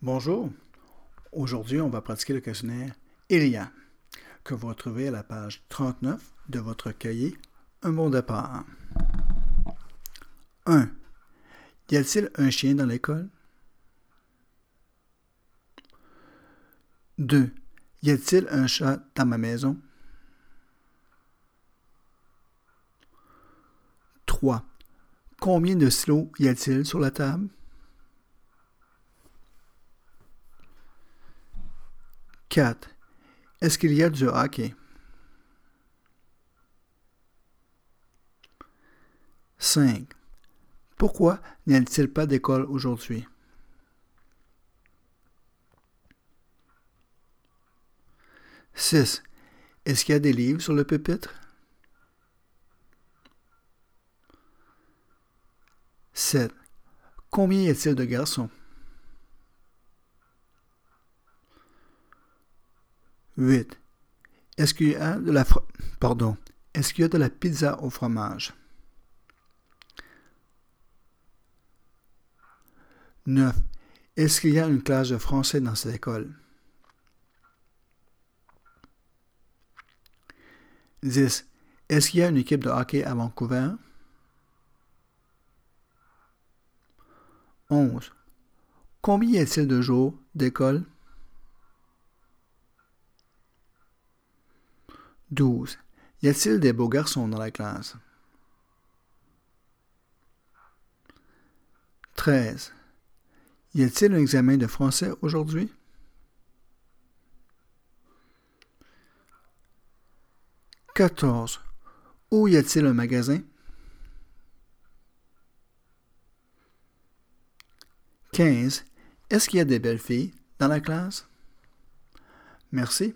Bonjour. Aujourd'hui, on va pratiquer le questionnaire Iria, que vous retrouvez à la page 39 de votre cahier Un bon départ. 1. Y a-t-il un chien dans l'école? 2. Y a-t-il un chat dans ma maison? 3. Combien de stylos y a-t-il sur la table? 4. Est-ce qu'il y a du hockey? 5. Pourquoi n'y a-t-il pas d'école aujourd'hui? 6. Est-ce qu'il y a des livres sur le pupitre? 7. Combien y a-t-il de garçons? 8. Est-ce qu'il y a de la pardon, est-ce qu'il y a de la pizza au fromage? 9. Est-ce qu'il y a une classe de français dans cette école? 10. Est-ce qu'il y a une équipe de hockey à Vancouver? 11. Combien y a-t-il de jours d'école? 12. Y a-t-il des beaux garçons dans la classe? 13. Y a-t-il un examen de français aujourd'hui? 14. Où y a-t-il un magasin? 15. Est-ce qu'il y a des belles filles dans la classe? Merci.